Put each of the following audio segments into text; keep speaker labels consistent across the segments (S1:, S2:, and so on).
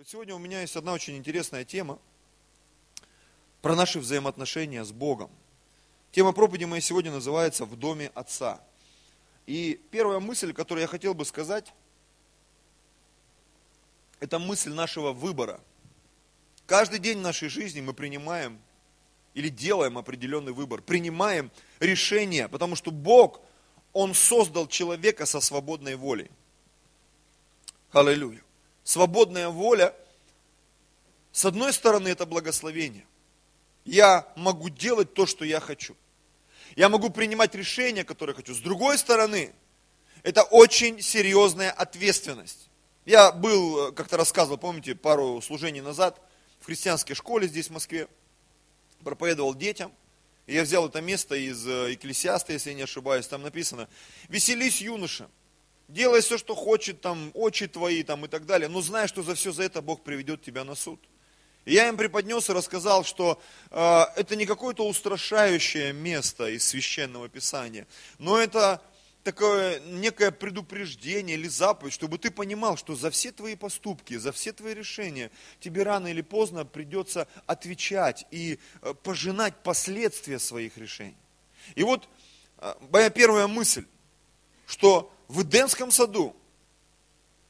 S1: вот сегодня у меня есть одна очень интересная тема про наши взаимоотношения с Богом. Тема проповеди моей сегодня называется «В доме Отца». И первая мысль, которую я хотел бы сказать, это мысль нашего выбора. Каждый день нашей жизни мы принимаем или делаем определенный выбор, принимаем решение, потому что Бог, Он создал человека со свободной волей. Аллилуйя. Свободная воля, с одной стороны, это благословение. Я могу делать то, что я хочу. Я могу принимать решения, которые хочу. С другой стороны, это очень серьезная ответственность. Я был, э, как-то рассказывал, помните, пару служений назад в христианской школе здесь, в Москве, проповедовал детям. Я взял это место из э, Экклесиаста, если я не ошибаюсь, там написано, веселись, юноша, делай все, что хочет, там, очи твои, там, и так далее, но знай, что за все за это Бог приведет тебя на суд. И я им преподнес и рассказал, что э, это не какое-то устрашающее место из священного писания, но это такое некое предупреждение или заповедь, чтобы ты понимал, что за все твои поступки, за все твои решения тебе рано или поздно придется отвечать и э, пожинать последствия своих решений. И вот э, моя первая мысль, что в Эдемском саду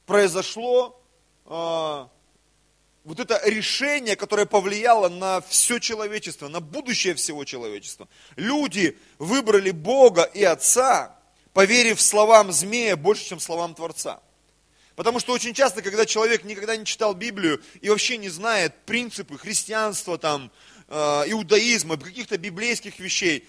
S1: произошло э, вот это решение, которое повлияло на все человечество, на будущее всего человечества. Люди выбрали Бога и Отца, поверив словам змея больше, чем словам Творца. Потому что очень часто, когда человек никогда не читал Библию и вообще не знает принципы христианства, там, э, иудаизма, каких-то библейских вещей,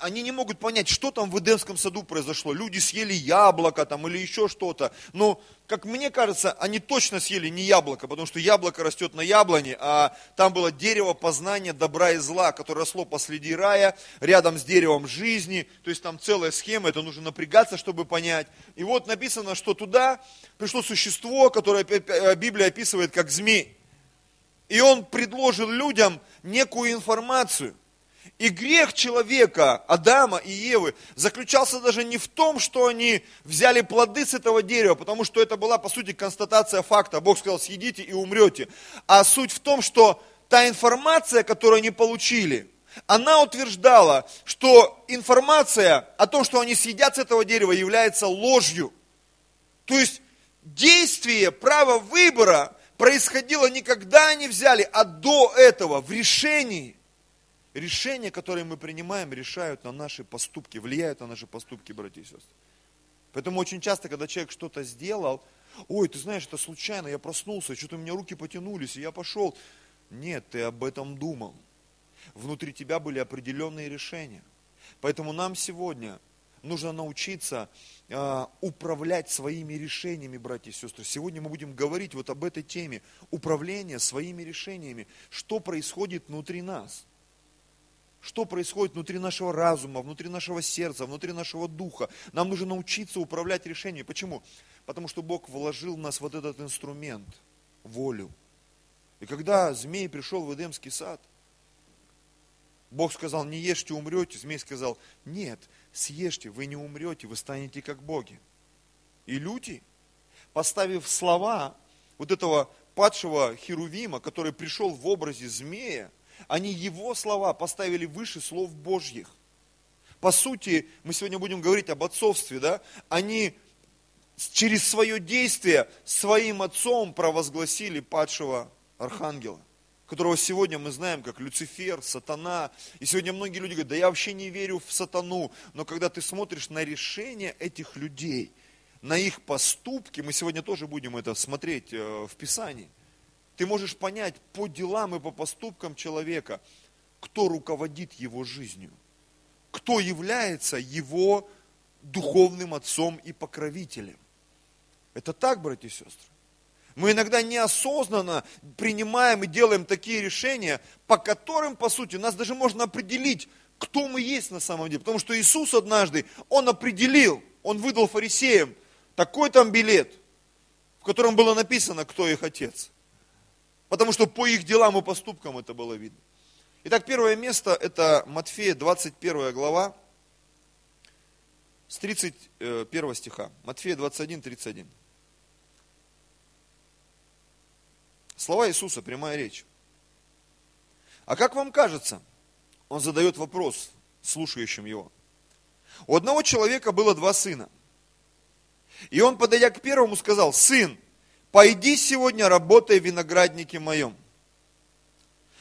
S1: они не могут понять, что там в Эдемском саду произошло. Люди съели яблоко там или еще что-то. Но, как мне кажется, они точно съели не яблоко, потому что яблоко растет на яблоне, а там было дерево познания добра и зла, которое росло посреди рая, рядом с деревом жизни. То есть там целая схема, это нужно напрягаться, чтобы понять. И вот написано, что туда пришло существо, которое Библия описывает как змей. И он предложил людям некую информацию. И грех человека, Адама и Евы, заключался даже не в том, что они взяли плоды с этого дерева, потому что это была, по сути, констатация факта. Бог сказал, съедите и умрете. А суть в том, что та информация, которую они получили, она утверждала, что информация о том, что они съедят с этого дерева, является ложью. То есть действие, право выбора происходило не когда они взяли, а до этого, в решении. Решения, которые мы принимаем, решают на наши поступки, влияют на наши поступки, братья и сестры. Поэтому очень часто, когда человек что-то сделал, ой, ты знаешь, это случайно, я проснулся, что-то у меня руки потянулись, и я пошел. Нет, ты об этом думал. Внутри тебя были определенные решения. Поэтому нам сегодня нужно научиться э, управлять своими решениями, братья и сестры. Сегодня мы будем говорить вот об этой теме, управление своими решениями. Что происходит внутри нас? Что происходит внутри нашего разума, внутри нашего сердца, внутри нашего духа. Нам нужно научиться управлять решениями. Почему? Потому что Бог вложил в нас вот этот инструмент, волю. И когда змей пришел в Эдемский сад, Бог сказал, не ешьте, умрете. Змей сказал, нет, съешьте, вы не умрете, вы станете как боги. И люди, поставив слова вот этого падшего Херувима, который пришел в образе змея, они его слова поставили выше слов Божьих. По сути, мы сегодня будем говорить об отцовстве, да? Они через свое действие своим отцом провозгласили падшего архангела, которого сегодня мы знаем как Люцифер, сатана. И сегодня многие люди говорят, да я вообще не верю в сатану. Но когда ты смотришь на решение этих людей, на их поступки, мы сегодня тоже будем это смотреть э, в Писании – ты можешь понять по делам и по поступкам человека, кто руководит его жизнью, кто является его духовным отцом и покровителем. Это так, братья и сестры. Мы иногда неосознанно принимаем и делаем такие решения, по которым, по сути, нас даже можно определить, кто мы есть на самом деле. Потому что Иисус однажды, Он определил, Он выдал фарисеям такой там билет, в котором было написано, кто их отец. Потому что по их делам и поступкам это было видно. Итак, первое место это Матфея 21 глава с 31 э, стиха. Матфея 21, 31. Слова Иисуса, прямая речь. А как вам кажется, он задает вопрос слушающим его. У одного человека было два сына. И он, подойдя к первому, сказал, сын, пойди сегодня работай в винограднике моем.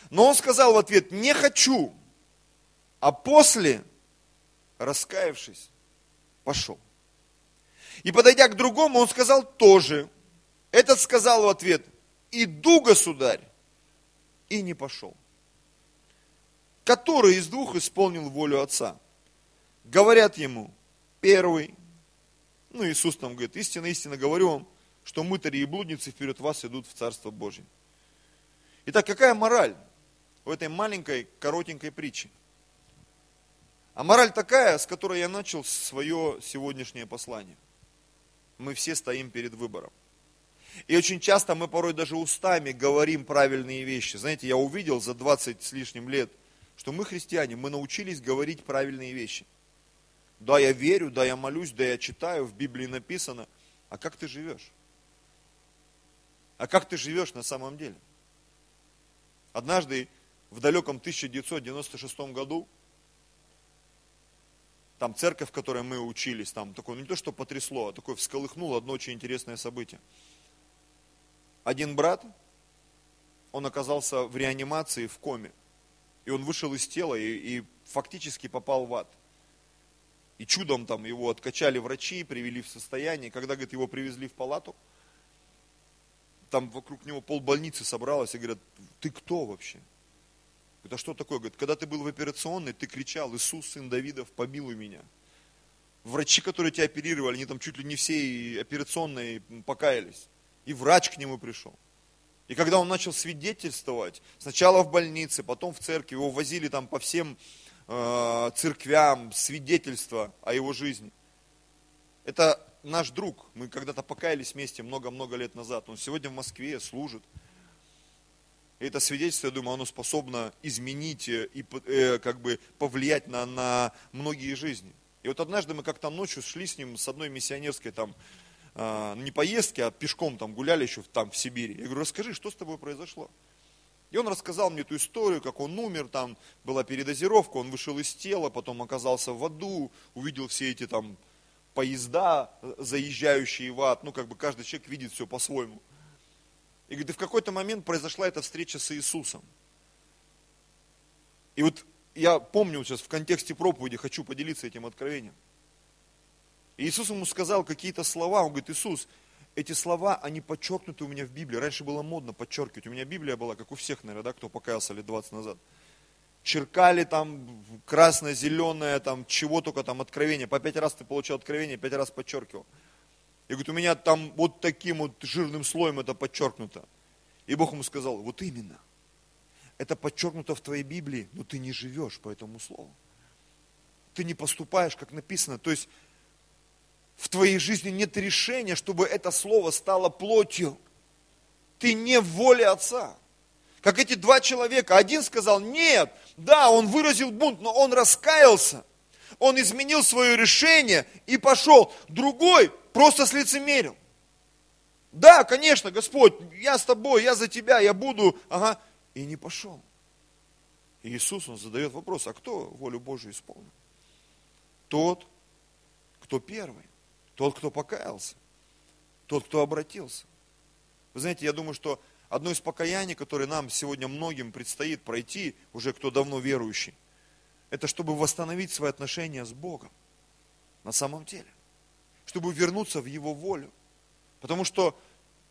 S1: Но он сказал в ответ, не хочу. А после, раскаявшись, пошел. И подойдя к другому, он сказал тоже. Этот сказал в ответ, иду, государь, и не пошел. Который из двух исполнил волю отца? Говорят ему, первый. Ну, Иисус там говорит, истинно, истинно говорю вам, что мытари и блудницы вперед вас идут в Царство Божье. Итак, какая мораль в этой маленькой, коротенькой притче? А мораль такая, с которой я начал свое сегодняшнее послание. Мы все стоим перед выбором. И очень часто мы порой даже устами говорим правильные вещи. Знаете, я увидел за 20 с лишним лет, что мы христиане, мы научились говорить правильные вещи. Да, я верю, да, я молюсь, да, я читаю, в Библии написано. А как ты живешь? А как ты живешь на самом деле? Однажды в далеком 1996 году, там церковь, в которой мы учились, там такое, ну не то, что потрясло, а такое всколыхнуло одно очень интересное событие. Один брат, он оказался в реанимации, в коме. И он вышел из тела и, и фактически попал в ад. И чудом там его откачали врачи, привели в состояние. Когда, говорит, его привезли в палату, там вокруг него пол больницы собралось и говорят, ты кто вообще? Это что такое? Говорит, когда ты был в операционной, ты кричал, Иисус, сын Давидов, помилуй меня. Врачи, которые тебя оперировали, они там чуть ли не все операционные покаялись. И врач к нему пришел. И когда он начал свидетельствовать, сначала в больнице, потом в церкви, его возили там по всем э, церквям, свидетельства о его жизни. Это наш друг, мы когда-то покаялись вместе много-много лет назад, он сегодня в Москве служит. И это свидетельство, я думаю, оно способно изменить и э, как бы повлиять на, на многие жизни. И вот однажды мы как-то ночью шли с ним с одной миссионерской там а, не поездки, а пешком там гуляли еще там в Сибири. Я говорю, расскажи, что с тобой произошло? И он рассказал мне эту историю, как он умер, там была передозировка, он вышел из тела, потом оказался в аду, увидел все эти там поезда, заезжающие в ад, ну как бы каждый человек видит все по-своему. И говорит, и в какой-то момент произошла эта встреча с Иисусом. И вот я помню сейчас в контексте проповеди, хочу поделиться этим откровением. И Иисус ему сказал какие-то слова, он говорит, Иисус, эти слова, они подчеркнуты у меня в Библии. Раньше было модно подчеркивать. У меня Библия была, как у всех, наверное, да, кто покаялся лет 20 назад. Черкали там красное, зеленое, там чего только там откровение. По пять раз ты получил откровение, пять раз подчеркивал. И говорит, у меня там вот таким вот жирным слоем это подчеркнуто. И Бог ему сказал, вот именно. Это подчеркнуто в твоей Библии, но ты не живешь по этому слову. Ты не поступаешь, как написано. То есть в твоей жизни нет решения, чтобы это слово стало плотью. Ты не в воле Отца. Как эти два человека. Один сказал, нет, да, он выразил бунт, но он раскаялся. Он изменил свое решение и пошел. Другой просто слицемерил. Да, конечно, Господь, я с тобой, я за тебя, я буду, ага, и не пошел. И Иисус, Он задает вопрос, а кто волю Божию исполнил? Тот, кто первый. Тот, кто покаялся. Тот, кто обратился. Вы знаете, я думаю, что одно из покаяний, которое нам сегодня многим предстоит пройти, уже кто давно верующий, это чтобы восстановить свои отношения с Богом. На самом деле. Чтобы вернуться в Его волю. Потому что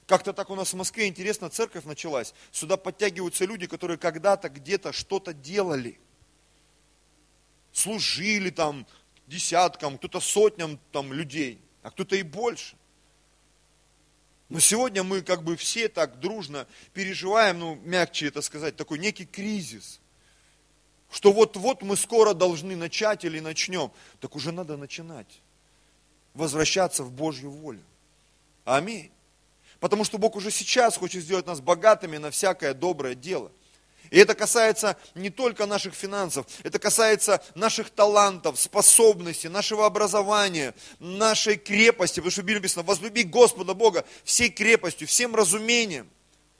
S1: как-то так у нас в Москве интересно, церковь началась. Сюда подтягиваются люди, которые когда-то где-то что-то делали. Служили там десяткам, кто-то сотням там людей а кто-то и больше. Но сегодня мы как бы все так дружно переживаем, ну, мягче это сказать, такой некий кризис. Что вот-вот мы скоро должны начать или начнем. Так уже надо начинать. Возвращаться в Божью волю. Аминь. Потому что Бог уже сейчас хочет сделать нас богатыми на всякое доброе дело. И это касается не только наших финансов, это касается наших талантов, способностей, нашего образования, нашей крепости. Потому что в Библии написано, возлюби Господа Бога всей крепостью, всем разумением.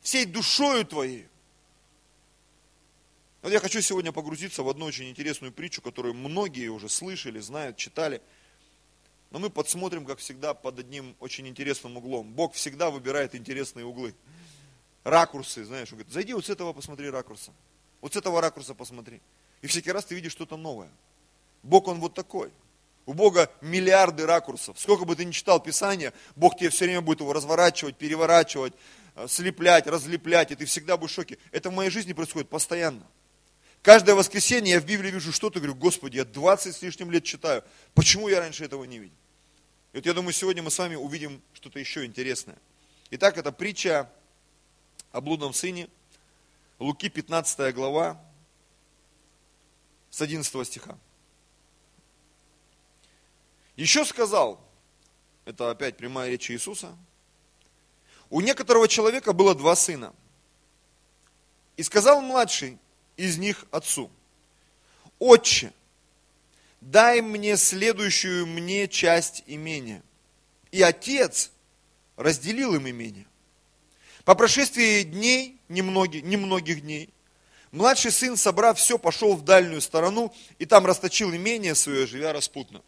S1: всей душою твоей. Вот я хочу сегодня погрузиться в одну очень интересную притчу, которую многие уже слышали, знают, читали. Но мы подсмотрим, как всегда, под одним очень интересным углом. Бог всегда выбирает интересные углы. Ракурсы, знаешь, он говорит, зайди вот с этого посмотри ракурса. Вот с этого ракурса посмотри. И всякий раз ты видишь что-то новое. Бог, Он вот такой. У Бога миллиарды ракурсов. Сколько бы ты ни читал Писание, Бог тебе все время будет его разворачивать, переворачивать, э, слеплять, разлеплять, и ты всегда будешь в шоке. Это в моей жизни происходит постоянно. Каждое воскресенье я в Библии вижу что-то, говорю, Господи, я 20 с лишним лет читаю, почему я раньше этого не видел? И вот я думаю, сегодня мы с вами увидим что-то еще интересное. Итак, это притча о блудном сыне, Луки 15 глава, с 11 стиха. Еще сказал, это опять прямая речь Иисуса, у некоторого человека было два сына. И сказал младший из них отцу, отче, дай мне следующую мне часть имения. И отец разделил им имение. По прошествии дней, немногих, немногих дней, Младший сын, собрав все, пошел в дальнюю сторону и там расточил имение свое, живя распутно.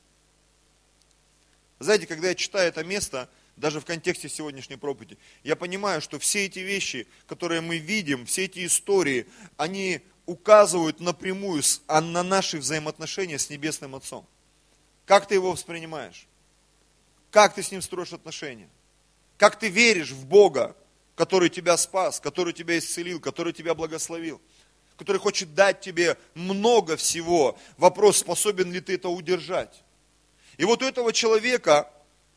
S1: Знаете, когда я читаю это место, даже в контексте сегодняшней проповеди, я понимаю, что все эти вещи, которые мы видим, все эти истории, они указывают напрямую а на наши взаимоотношения с Небесным Отцом. Как ты его воспринимаешь? Как ты с ним строишь отношения? Как ты веришь в Бога, который тебя спас, который тебя исцелил, который тебя благословил? который хочет дать тебе много всего. Вопрос, способен ли ты это удержать. И вот у этого человека,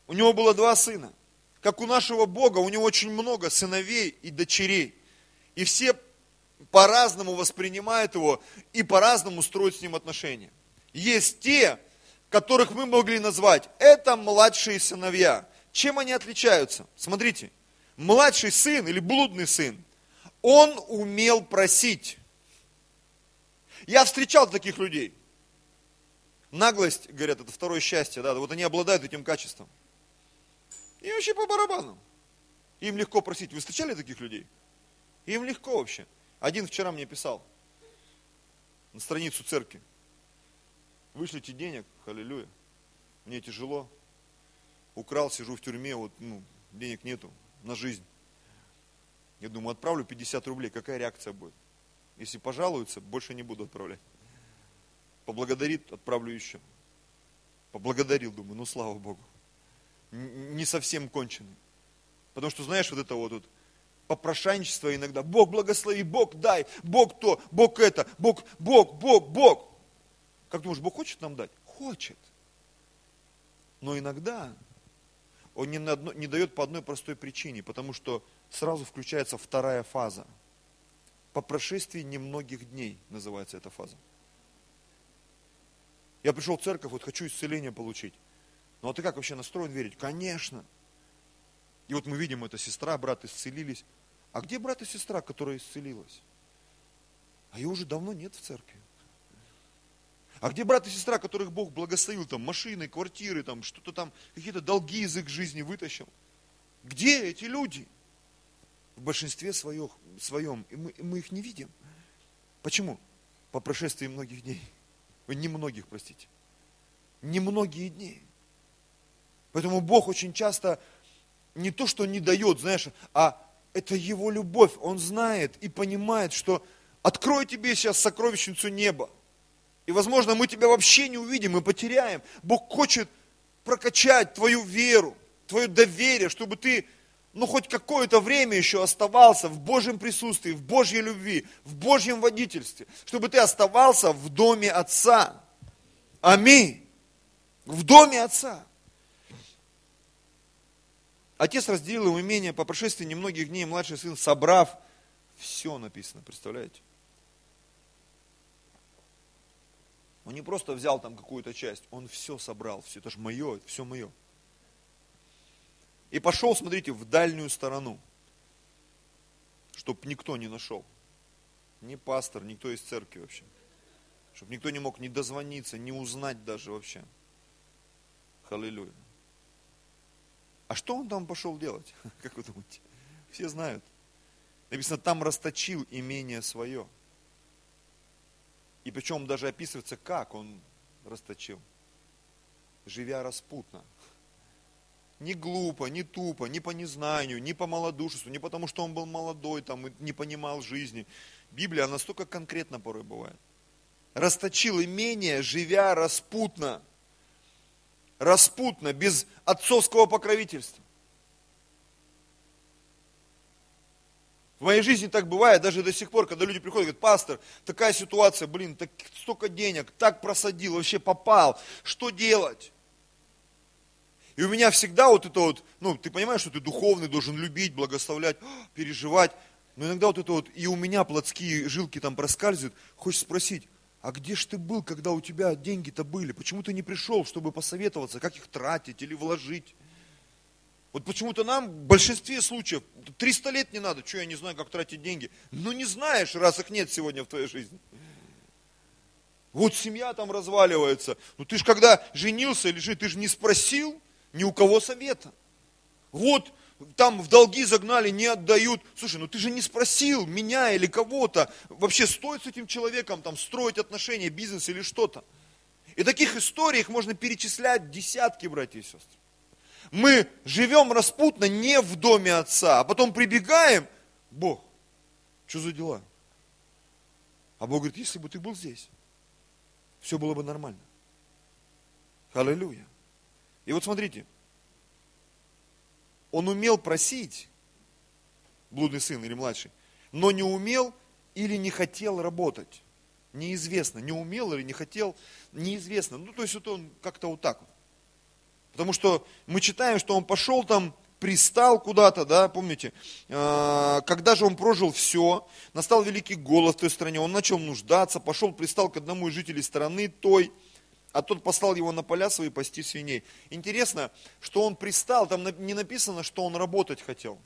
S1: у него было два сына. Как у нашего Бога, у него очень много сыновей и дочерей. И все по-разному воспринимают его и по-разному строят с ним отношения. Есть те, которых мы могли назвать, это младшие сыновья. Чем они отличаются? Смотрите, младший сын или блудный сын, он умел просить. Я встречал таких людей. Наглость, говорят, это второе счастье, да, вот они обладают этим качеством. И вообще по барабану. Им легко просить. Вы встречали таких людей? Им легко вообще. Один вчера мне писал на страницу церкви. Вышлите денег, аллилуйя. Мне тяжело. Украл, сижу в тюрьме, вот, ну, денег нету на жизнь. Я думаю, отправлю 50 рублей, какая реакция будет? Если пожалуются, больше не буду отправлять. Поблагодарит, отправлю еще. Поблагодарил, думаю, ну слава Богу. Не совсем конченый. Потому что, знаешь, вот это вот, вот попрошайничество иногда. Бог благослови, Бог дай, Бог то, Бог это, Бог, Бог, Бог, Бог. Как думаешь, Бог хочет нам дать? Хочет. Но иногда Он не, на не дает по одной простой причине, потому что сразу включается вторая фаза – по прошествии немногих дней называется эта фаза. Я пришел в церковь, вот хочу исцеление получить. Ну а ты как вообще настроен верить? Конечно. И вот мы видим, это сестра, брат исцелились. А где брат и сестра, которая исцелилась? А ее уже давно нет в церкви. А где брат и сестра, которых Бог благословил, там, машины, квартиры, там, что-то там, какие-то долги из их жизни вытащил? Где эти люди? в большинстве своем, своем и мы, мы их не видим. Почему? По прошествии многих дней. Не многих, простите. Не многие дни. Поэтому Бог очень часто не то, что не дает, знаешь, а это Его любовь. Он знает и понимает, что открой тебе сейчас сокровищницу неба. И, возможно, мы тебя вообще не увидим, мы потеряем. Бог хочет прокачать твою веру, твое доверие, чтобы ты ну хоть какое-то время еще оставался в Божьем присутствии, в Божьей любви, в Божьем водительстве, чтобы ты оставался в доме Отца. Аминь. В доме Отца. Отец разделил ему имение по прошествии немногих дней, младший сын, собрав, все написано, представляете? Он не просто взял там какую-то часть, он все собрал, все, это же мое, это все мое. И пошел, смотрите, в дальнюю сторону, чтобы никто не нашел. Ни пастор, никто из церкви вообще. Чтобы никто не мог ни дозвониться, ни узнать даже вообще. Халилюя. А что он там пошел делать? Как вы думаете? Все знают. Написано, там расточил имение свое. И причем даже описывается, как он расточил. Живя распутно. Не глупо, не тупо, не по незнанию, не по малодушеству, не потому, что он был молодой там, и не понимал жизни. Библия настолько конкретно порой бывает. Расточил имение, живя распутно. Распутно, без отцовского покровительства. В моей жизни так бывает, даже до сих пор, когда люди приходят и говорят, пастор, такая ситуация, блин, так, столько денег, так просадил, вообще попал, что делать? И у меня всегда вот это вот, ну, ты понимаешь, что ты духовный, должен любить, благословлять, переживать, но иногда вот это вот, и у меня плотские жилки там проскальзывают, хочешь спросить, а где ж ты был, когда у тебя деньги-то были? Почему ты не пришел, чтобы посоветоваться, как их тратить или вложить? Вот почему-то нам в большинстве случаев 300 лет не надо, что я не знаю, как тратить деньги. Ну не знаешь, раз их нет сегодня в твоей жизни. Вот семья там разваливается. Ну ты же когда женился или ты же не спросил ни у кого совета. Вот там в долги загнали, не отдают. Слушай, ну ты же не спросил меня или кого-то, вообще стоит с этим человеком там строить отношения, бизнес или что-то. И таких историй их можно перечислять десятки, братья и сестры мы живем распутно не в доме отца, а потом прибегаем, Бог, что за дела? А Бог говорит, если бы ты был здесь, все было бы нормально. Аллилуйя. И вот смотрите, он умел просить, блудный сын или младший, но не умел или не хотел работать. Неизвестно, не умел или не хотел, неизвестно. Ну, то есть вот он как-то вот так вот. Потому что мы читаем, что он пошел там, пристал куда-то, да, помните, а, когда же он прожил все, настал великий голод в той стране, он начал нуждаться, пошел, пристал к одному из жителей страны той, а тот послал его на поля свои пасти свиней. Интересно, что он пристал, там не написано, что он работать хотел.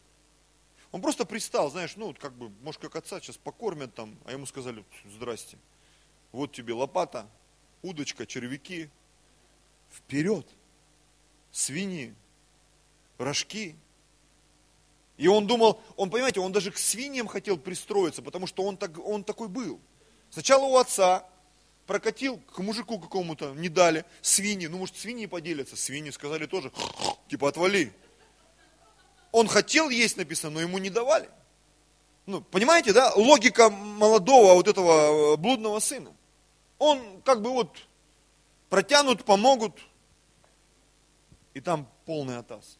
S1: Он просто пристал, знаешь, ну, как бы, может, как отца сейчас покормят там, а ему сказали, здрасте, вот тебе лопата, удочка, червяки, вперед свиньи, рожки. И он думал, он, понимаете, он даже к свиньям хотел пристроиться, потому что он, так, он такой был. Сначала у отца прокатил к мужику какому-то, не дали, свиньи, ну может свиньи поделятся, свиньи сказали тоже, типа отвали. Он хотел есть написано, но ему не давали. Ну, понимаете, да, логика молодого вот этого э, блудного сына. Он как бы вот протянут, помогут, и там полный атас.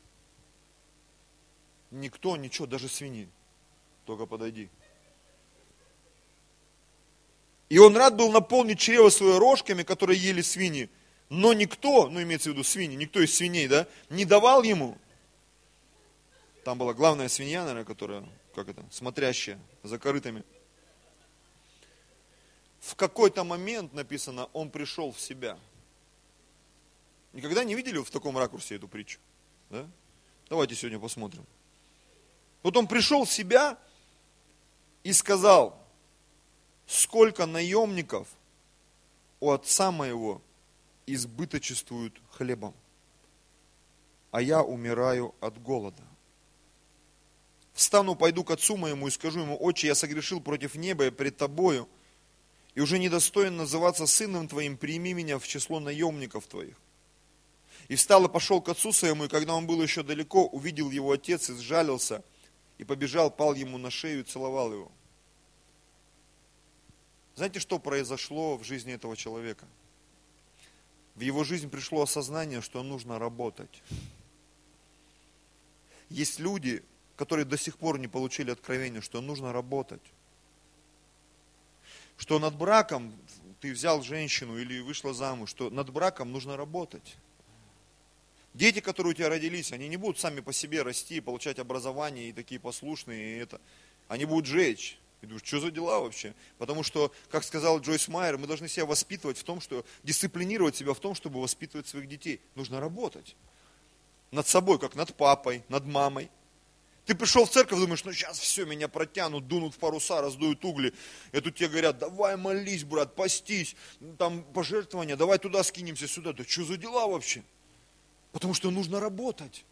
S1: Никто, ничего, даже свиньи. Только подойди. И он рад был наполнить чрево свое рожками, которые ели свиньи. Но никто, ну имеется в виду свиньи, никто из свиней, да, не давал ему. Там была главная свинья, наверное, которая, как это, смотрящая за корытами. В какой-то момент написано, он пришел в себя. Никогда не видели в таком ракурсе эту притчу? Да? Давайте сегодня посмотрим. Вот он пришел в себя и сказал, сколько наемников у отца моего избыточествуют хлебом, а я умираю от голода. Встану, пойду к отцу моему и скажу ему, отче, я согрешил против неба и пред тобою, и уже недостоин называться сыном твоим, прими меня в число наемников твоих. И встал и пошел к отцу своему, и когда он был еще далеко, увидел его отец и сжалился, и побежал, пал ему на шею и целовал его. Знаете, что произошло в жизни этого человека? В его жизнь пришло осознание, что нужно работать. Есть люди, которые до сих пор не получили откровения, что нужно работать. Что над браком ты взял женщину или вышла замуж, что над браком нужно работать. Дети, которые у тебя родились, они не будут сами по себе расти, получать образование и такие послушные, и это. Они будут жечь. И думаешь, что за дела вообще? Потому что, как сказал Джойс Майер, мы должны себя воспитывать в том, что, дисциплинировать себя в том, чтобы воспитывать своих детей. Нужно работать. Над собой, как над папой, над мамой. Ты пришел в церковь, думаешь, ну сейчас все, меня протянут, дунут в паруса, раздуют угли. И тут тебе говорят, давай молись, брат, постись, там пожертвования, давай туда скинемся, сюда. Да что за дела вообще? Потому что нужно работать.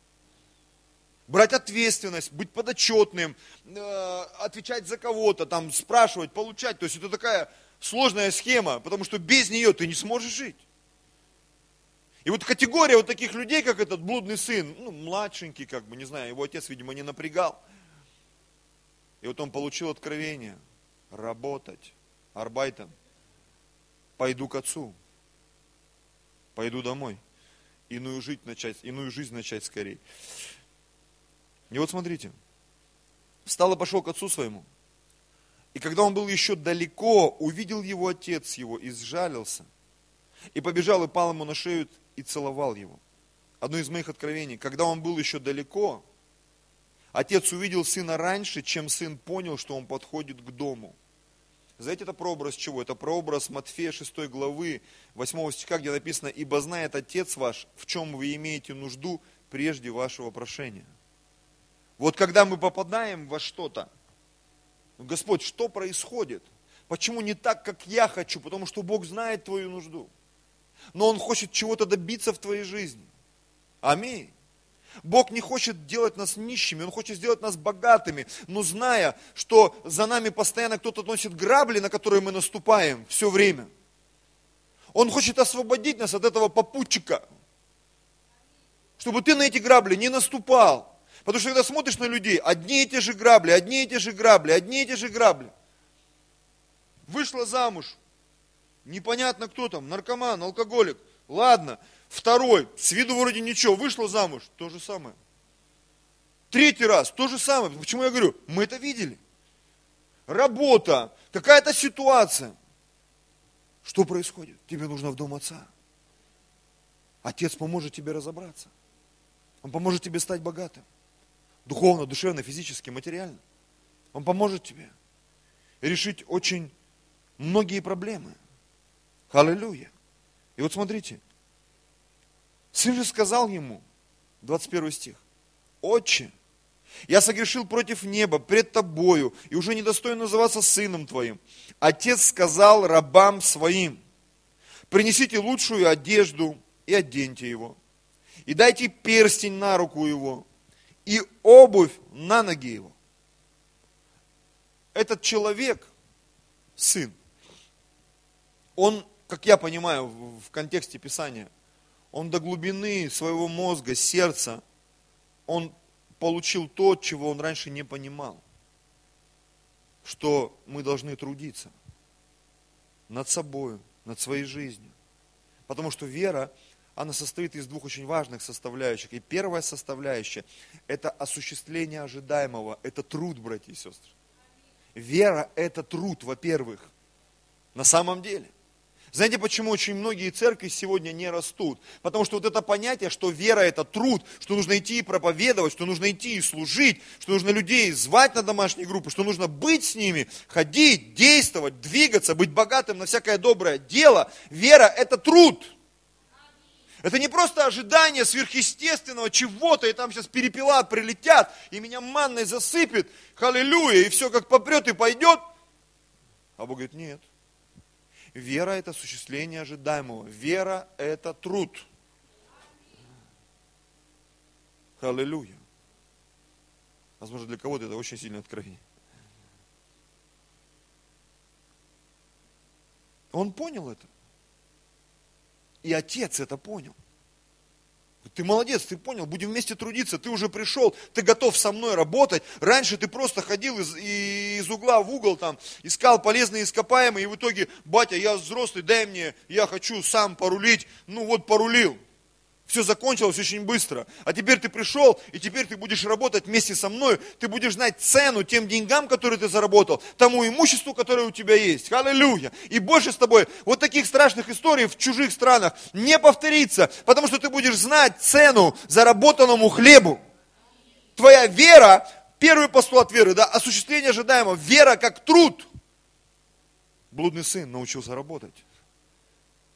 S1: брать ответственность, быть подотчетным, э, отвечать за кого-то, там, спрашивать, получать. То есть это такая сложная схема, потому что без нее ты не сможешь жить. И вот категория вот таких людей, как этот блудный сын, ну, младшенький, как бы, не знаю, его отец, видимо, не напрягал. И вот он получил откровение, работать, арбайтом, пойду к отцу, пойду домой, иную, жить начать, иную жизнь начать скорее. И вот смотрите, встал и пошел к отцу своему. И когда он был еще далеко, увидел его отец его и сжалился. И побежал и пал ему на шею и целовал его. Одно из моих откровений. Когда он был еще далеко, отец увидел сына раньше, чем сын понял, что он подходит к дому. Знаете, это прообраз чего? Это прообраз Матфея 6 главы 8 стиха, где написано, «Ибо знает Отец ваш, в чем вы имеете нужду прежде вашего прошения». Вот когда мы попадаем во что-то, Господь, что происходит? Почему не так, как я хочу? Потому что Бог знает твою нужду. Но Он хочет чего-то добиться в твоей жизни. Аминь. Бог не хочет делать нас нищими, Он хочет сделать нас богатыми, но зная, что за нами постоянно кто-то носит грабли, на которые мы наступаем все время. Он хочет освободить нас от этого попутчика, чтобы ты на эти грабли не наступал. Потому что когда смотришь на людей, одни и те же грабли, одни и те же грабли, одни и те же грабли. Вышла замуж, непонятно кто там, наркоман, алкоголик. Ладно, второй, с виду вроде ничего, вышла замуж, то же самое. Третий раз, то же самое. Почему я говорю, мы это видели. Работа, какая-то ситуация. Что происходит? Тебе нужно в дом отца. Отец поможет тебе разобраться. Он поможет тебе стать богатым духовно, душевно, физически, материально. Он поможет тебе решить очень многие проблемы. Аллилуйя. И вот смотрите, сын же сказал ему, 21 стих, «Отче, я согрешил против неба, пред тобою, и уже недостоин называться сыном твоим. Отец сказал рабам своим, принесите лучшую одежду и оденьте его, и дайте перстень на руку его, и обувь на ноги его. Этот человек, сын, он, как я понимаю в контексте Писания, он до глубины своего мозга, сердца, он получил то, чего он раньше не понимал. Что мы должны трудиться над собой, над своей жизнью. Потому что вера она состоит из двух очень важных составляющих. И первая составляющая – это осуществление ожидаемого, это труд, братья и сестры. Вера – это труд, во-первых, на самом деле. Знаете, почему очень многие церкви сегодня не растут? Потому что вот это понятие, что вера – это труд, что нужно идти и проповедовать, что нужно идти и служить, что нужно людей звать на домашние группы, что нужно быть с ними, ходить, действовать, двигаться, быть богатым на всякое доброе дело. Вера – это труд – это не просто ожидание сверхъестественного чего-то, и там сейчас перепела прилетят, и меня манной засыпет, халилюя, и все как попрет и пойдет. А Бог говорит, нет. Вера – это осуществление ожидаемого. Вера – это труд. Аллилуйя. Возможно, для кого-то это очень сильное откровение. Он понял это. И отец это понял. Ты молодец, ты понял, будем вместе трудиться, ты уже пришел, ты готов со мной работать. Раньше ты просто ходил из, из угла в угол, там, искал полезные ископаемые, и в итоге, батя, я взрослый, дай мне, я хочу сам порулить. Ну вот порулил. Все закончилось очень быстро. А теперь ты пришел, и теперь ты будешь работать вместе со мной. Ты будешь знать цену тем деньгам, которые ты заработал, тому имуществу, которое у тебя есть. Аллилуйя. И больше с тобой вот таких страшных историй в чужих странах не повторится, потому что ты будешь знать цену заработанному хлебу. Твоя вера, первый постулат веры, да, осуществление ожидаемого. Вера как труд. Блудный сын научился работать.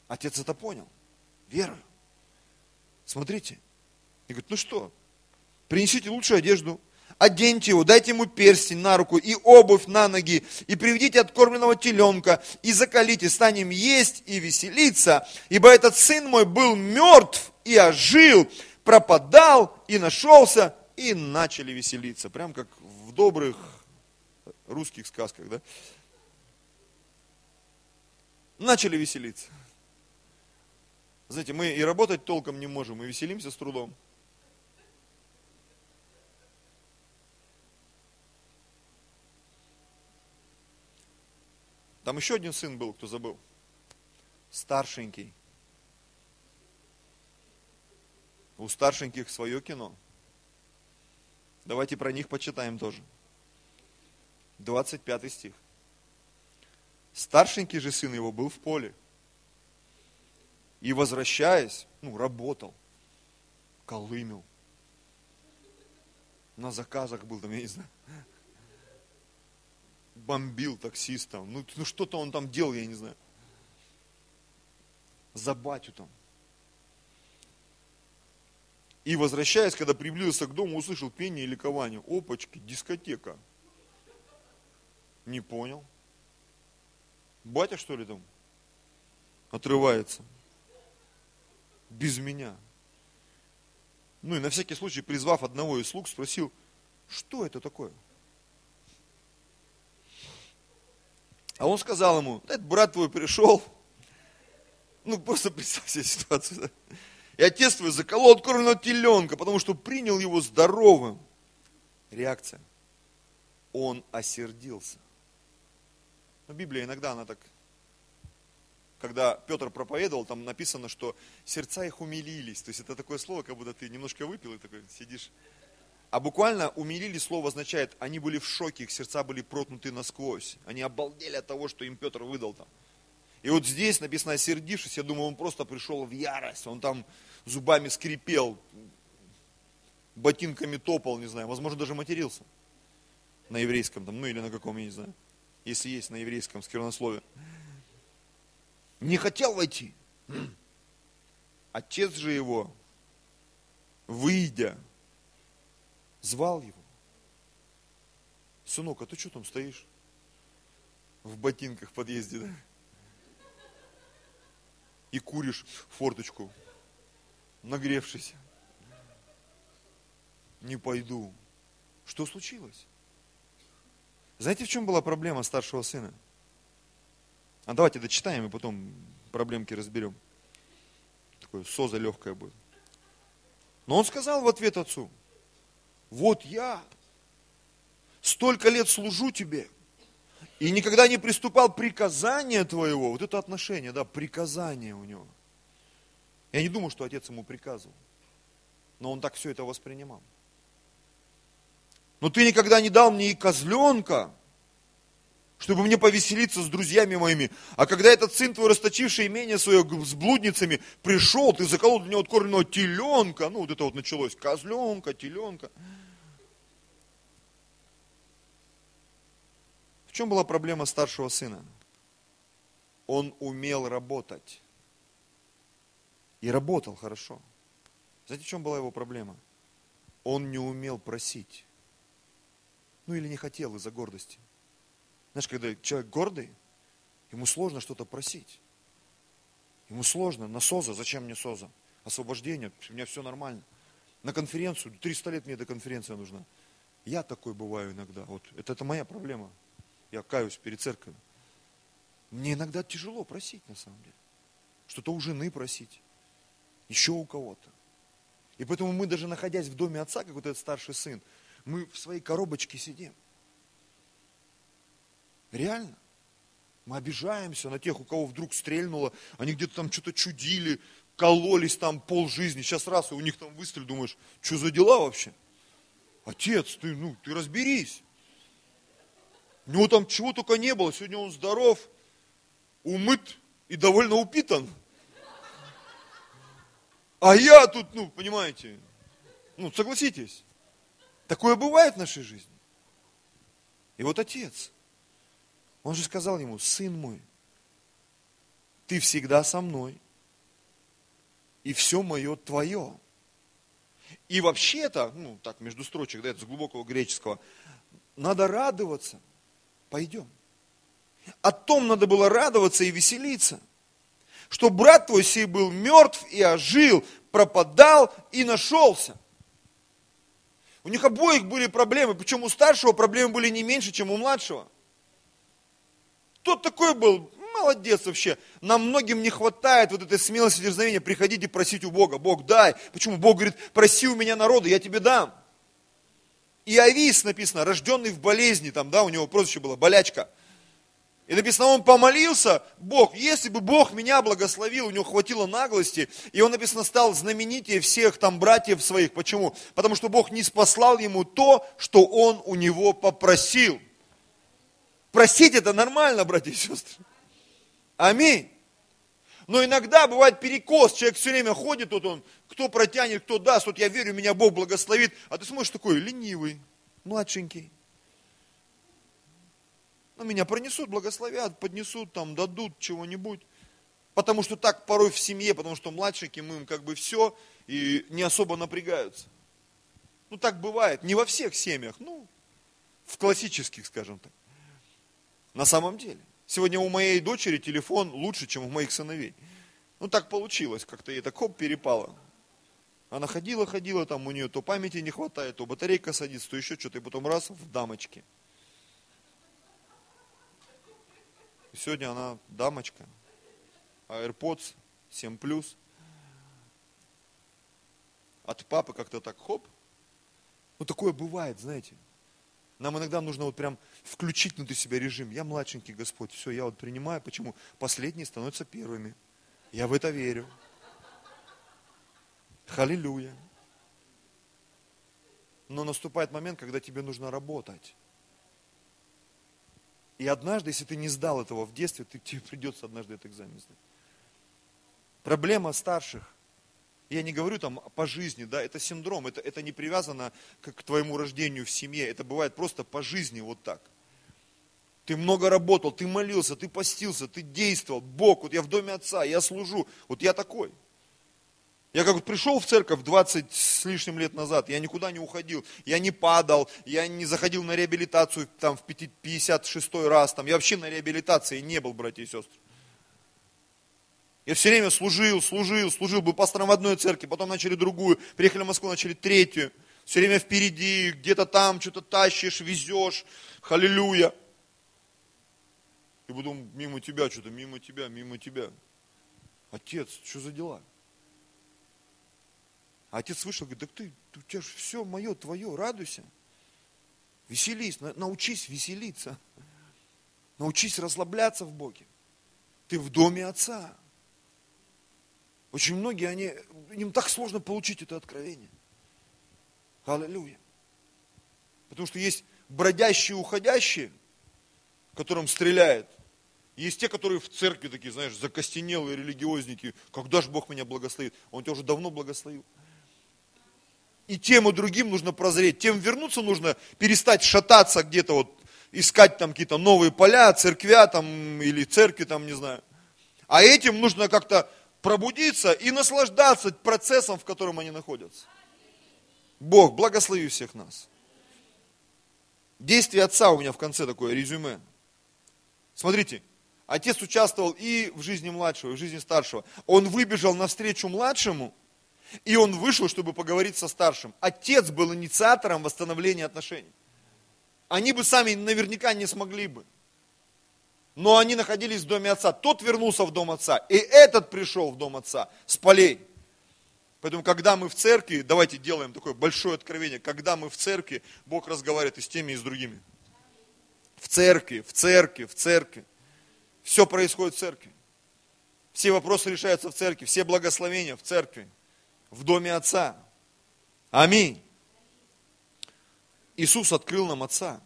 S1: Отец это понял. Вера. Смотрите. И говорит, ну что, принесите лучшую одежду, оденьте его, дайте ему перстень на руку и обувь на ноги, и приведите откормленного теленка, и закалите, станем есть и веселиться, ибо этот сын мой был мертв и ожил, пропадал и нашелся, и начали веселиться, прям как в добрых русских сказках, да? Начали веселиться. Знаете, мы и работать толком не можем, мы веселимся с трудом. Там еще один сын был, кто забыл. Старшенький. У старшеньких свое кино. Давайте про них почитаем тоже. 25 стих. Старшенький же сын его был в поле. И возвращаясь, ну, работал, колымил. На заказах был там, я не знаю. Бомбил таксистом. Ну, ну что-то он там делал, я не знаю. За батю там. И возвращаясь, когда приблизился к дому, услышал пение и ликование. Опачки, дискотека. Не понял. Батя, что ли, там? Отрывается. Без меня. Ну и на всякий случай, призвав одного из слуг, спросил, что это такое? А он сказал ему, этот брат твой пришел. Ну, просто представь себе ситуацию. И отец твой заколол откормленного теленка, потому что принял его здоровым. Реакция. Он осердился. Но Библия иногда, она так, когда Петр проповедовал, там написано, что сердца их умилились. То есть это такое слово, как будто ты немножко выпил и такой сидишь. А буквально умилили слово означает, они были в шоке, их сердца были протнуты насквозь. Они обалдели от того, что им Петр выдал там. И вот здесь написано осердившись, я думаю, он просто пришел в ярость, он там зубами скрипел, ботинками топал, не знаю, возможно, даже матерился на еврейском там, ну или на каком, я не знаю если есть на еврейском сквернословие. Не хотел войти. Отец же его, выйдя, звал его. Сынок, а ты что там стоишь? В ботинках в подъезде, да? И куришь форточку, нагревшись. Не пойду. Что случилось? Знаете, в чем была проблема старшего сына? А давайте дочитаем и потом проблемки разберем. Такое соза легкое будет. Но он сказал в ответ отцу, вот я столько лет служу тебе, и никогда не приступал приказания твоего, вот это отношение, да, приказание у него. Я не думаю, что отец ему приказывал, но он так все это воспринимал но ты никогда не дал мне и козленка, чтобы мне повеселиться с друзьями моими. А когда этот сын твой, расточивший имение свое с блудницами, пришел, ты заколол для него откормленного теленка, ну вот это вот началось, козленка, теленка. В чем была проблема старшего сына? Он умел работать. И работал хорошо. Знаете, в чем была его проблема? Он не умел просить. Ну или не хотел из-за гордости. Знаешь, когда человек гордый, ему сложно что-то просить. Ему сложно. На СОЗа, зачем мне СОЗа? Освобождение, у меня все нормально. На конференцию, 300 лет мне эта конференция нужна. Я такой бываю иногда. Вот это, это моя проблема. Я каюсь перед церковью. Мне иногда тяжело просить, на самом деле. Что-то у жены просить. Еще у кого-то. И поэтому мы даже находясь в доме отца, как вот этот старший сын, мы в своей коробочке сидим. Реально. Мы обижаемся на тех, у кого вдруг стрельнуло, они где-то там что-то чудили, кололись там пол жизни. Сейчас раз, и у них там выстрел, думаешь, что за дела вообще? Отец, ты, ну, ты разберись. У него там чего только не было. Сегодня он здоров, умыт и довольно упитан. А я тут, ну, понимаете, ну, согласитесь. Такое бывает в нашей жизни. И вот отец, он же сказал ему, сын мой, ты всегда со мной, и все мое твое. И вообще-то, ну так, между строчек, да, это с глубокого греческого, надо радоваться. Пойдем. О том надо было радоваться и веселиться. Что брат твой сей был мертв и ожил, пропадал и нашелся. У них обоих были проблемы, причем у старшего проблемы были не меньше, чем у младшего. Тот такой был, молодец вообще. Нам многим не хватает вот этой смелости дерзновения приходить и просить у Бога. Бог, дай. Почему? Бог говорит, проси у меня народа, я тебе дам. И Авис написано, рожденный в болезни, там, да, у него прозвище было, болячка. И написано, он помолился, Бог, если бы Бог меня благословил, у него хватило наглости, и он, написано, стал знаменитее всех там братьев своих. Почему? Потому что Бог не спаслал ему то, что он у него попросил. Просить это нормально, братья и сестры. Аминь. Но иногда бывает перекос, человек все время ходит, вот он, кто протянет, кто даст, вот я верю, меня Бог благословит, а ты смотришь такой ленивый, младшенький. Ну, меня пронесут, благословят, поднесут, там, дадут чего-нибудь. Потому что так порой в семье, потому что младшеньким им как бы все, и не особо напрягаются. Ну, так бывает, не во всех семьях, ну, в классических, скажем так. На самом деле. Сегодня у моей дочери телефон лучше, чем у моих сыновей. Ну так получилось, как-то ей так хоп, перепало. Она ходила, ходила, там у нее то памяти не хватает, то батарейка садится, то еще что-то, и потом раз в дамочке. Сегодня она дамочка. AirPods 7 плюс. От папы как-то так хоп. Ну такое бывает, знаете. Нам иногда нужно вот прям включить внутри себя режим. Я младшенький Господь, все, я вот принимаю. Почему? Последние становятся первыми. Я в это верю. Халилюя. Но наступает момент, когда тебе нужно работать. И однажды, если ты не сдал этого в детстве, ты, тебе придется однажды этот экзамен сдать. Проблема старших я не говорю там по жизни, да, это синдром, это, это не привязано к, к твоему рождению в семье, это бывает просто по жизни вот так. Ты много работал, ты молился, ты постился, ты действовал. Бог, вот я в доме отца, я служу, вот я такой. Я как пришел в церковь 20 с лишним лет назад, я никуда не уходил, я не падал, я не заходил на реабилитацию там в 56 раз, там, я вообще на реабилитации не был, братья и сестры. Я все время служил, служил, служил, был пастором в одной церкви, потом начали другую, приехали в Москву, начали третью. Все время впереди, где-то там что-то тащишь, везешь, халилюя. И потом мимо тебя что-то, мимо тебя, мимо тебя. Отец, что за дела? А отец вышел, говорит, так ты, у тебя же все мое, твое, радуйся. Веселись, научись веселиться. Научись расслабляться в Боге. Ты в доме отца. Очень многие, они, им так сложно получить это откровение. Аллилуйя. Потому что есть бродящие, уходящие, которым стреляет. Есть те, которые в церкви такие, знаешь, закостенелые религиозники. Когда же Бог меня благословит? Он тебя уже давно благословил. И тем и другим нужно прозреть. Тем вернуться нужно, перестать шататься где-то, вот, искать там какие-то новые поля, церквя там, или церкви там, не знаю. А этим нужно как-то пробудиться и наслаждаться процессом, в котором они находятся. Бог, благослови всех нас. Действие отца у меня в конце такое резюме. Смотрите, отец участвовал и в жизни младшего, и в жизни старшего. Он выбежал навстречу младшему, и он вышел, чтобы поговорить со старшим. Отец был инициатором восстановления отношений. Они бы сами наверняка не смогли бы но они находились в доме отца. Тот вернулся в дом отца, и этот пришел в дом отца с полей. Поэтому, когда мы в церкви, давайте делаем такое большое откровение, когда мы в церкви, Бог разговаривает и с теми, и с другими. В церкви, в церкви, в церкви. Все происходит в церкви. Все вопросы решаются в церкви, все благословения в церкви, в доме Отца. Аминь. Иисус открыл нам Отца.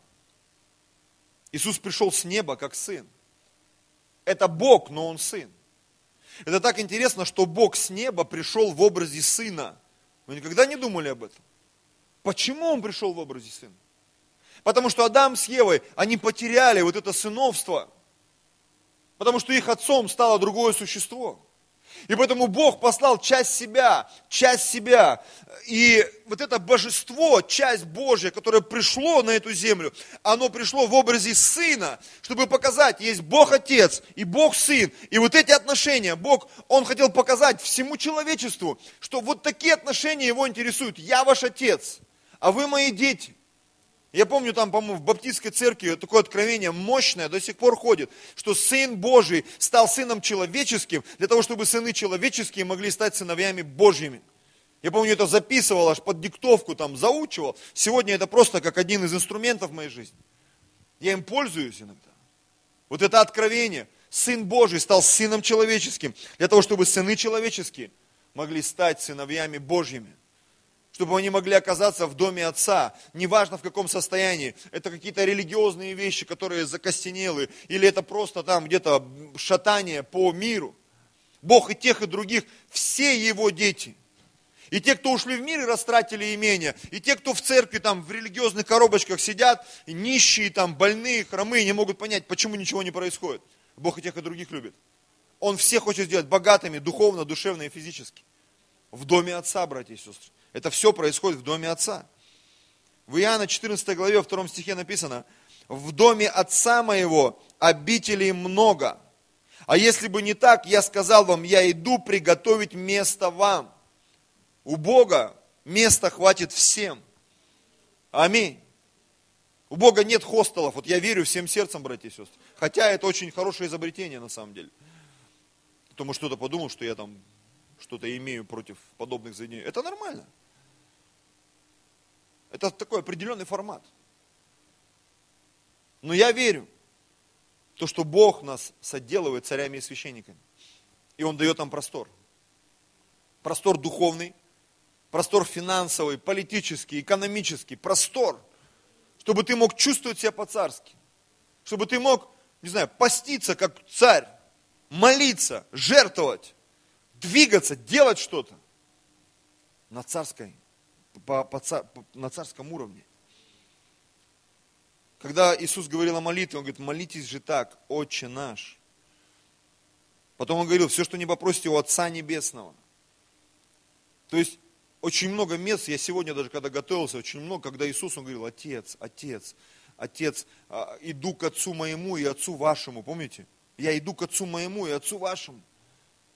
S1: Иисус пришел с неба как Сын. Это Бог, но Он Сын. Это так интересно, что Бог с неба пришел в образе Сына. Вы никогда не думали об этом? Почему Он пришел в образе Сына? Потому что Адам с Евой, они потеряли вот это сыновство. Потому что их отцом стало другое существо. И поэтому Бог послал часть себя, часть себя. И вот это божество, часть Божья, которое пришло на эту землю, оно пришло в образе Сына, чтобы показать, есть Бог Отец и Бог Сын. И вот эти отношения, Бог, Он хотел показать всему человечеству, что вот такие отношения Его интересуют. Я ваш Отец, а вы мои дети. Я помню там, по-моему, в баптистской церкви такое откровение мощное до сих пор ходит, что Сын Божий стал Сыном человеческим, для того, чтобы сыны человеческие могли стать сыновьями Божьими. Я помню, это записывал, аж под диктовку там заучивал. Сегодня это просто как один из инструментов моей жизни. Я им пользуюсь иногда. Вот это откровение. Сын Божий стал Сыном человеческим, для того, чтобы сыны человеческие могли стать сыновьями Божьими чтобы они могли оказаться в доме Отца, неважно в каком состоянии. Это какие-то религиозные вещи, которые закостенелы, или это просто там где-то шатание по миру. Бог и тех, и других, все Его дети. И те, кто ушли в мир и растратили имения, и те, кто в церкви там в религиозных коробочках сидят, нищие там, больные, хромые, не могут понять, почему ничего не происходит. Бог и тех, и других любит. Он всех хочет сделать богатыми духовно, душевно и физически. В доме Отца, братья и сестры. Это все происходит в доме Отца. В Иоанна 14 главе, 2 стихе написано, в доме Отца моего обителей много. А если бы не так, я сказал вам, я иду приготовить место вам. У Бога места хватит всем. Аминь. У Бога нет хостелов. Вот я верю всем сердцем, братья и сестры. Хотя это очень хорошее изобретение на самом деле. Кто может что-то подумал, что я там что-то имею против подобных заведений. Это нормально. Это такой определенный формат. Но я верю, то, что Бог нас соделывает царями и священниками. И Он дает нам простор. Простор духовный, простор финансовый, политический, экономический, простор, чтобы ты мог чувствовать себя по-царски, чтобы ты мог, не знаю, поститься как царь, молиться, жертвовать, двигаться, делать что-то на царской по, по, по, на царском уровне. Когда Иисус говорил о молитве, Он говорит, молитесь же так, Отче наш. Потом Он говорил, все, что не попросите у Отца Небесного. То есть, очень много мест, я сегодня даже, когда готовился, очень много, когда Иисус, Он говорил, Отец, Отец, Отец, а, иду к Отцу моему и Отцу вашему, помните? Я иду к Отцу моему и Отцу вашему.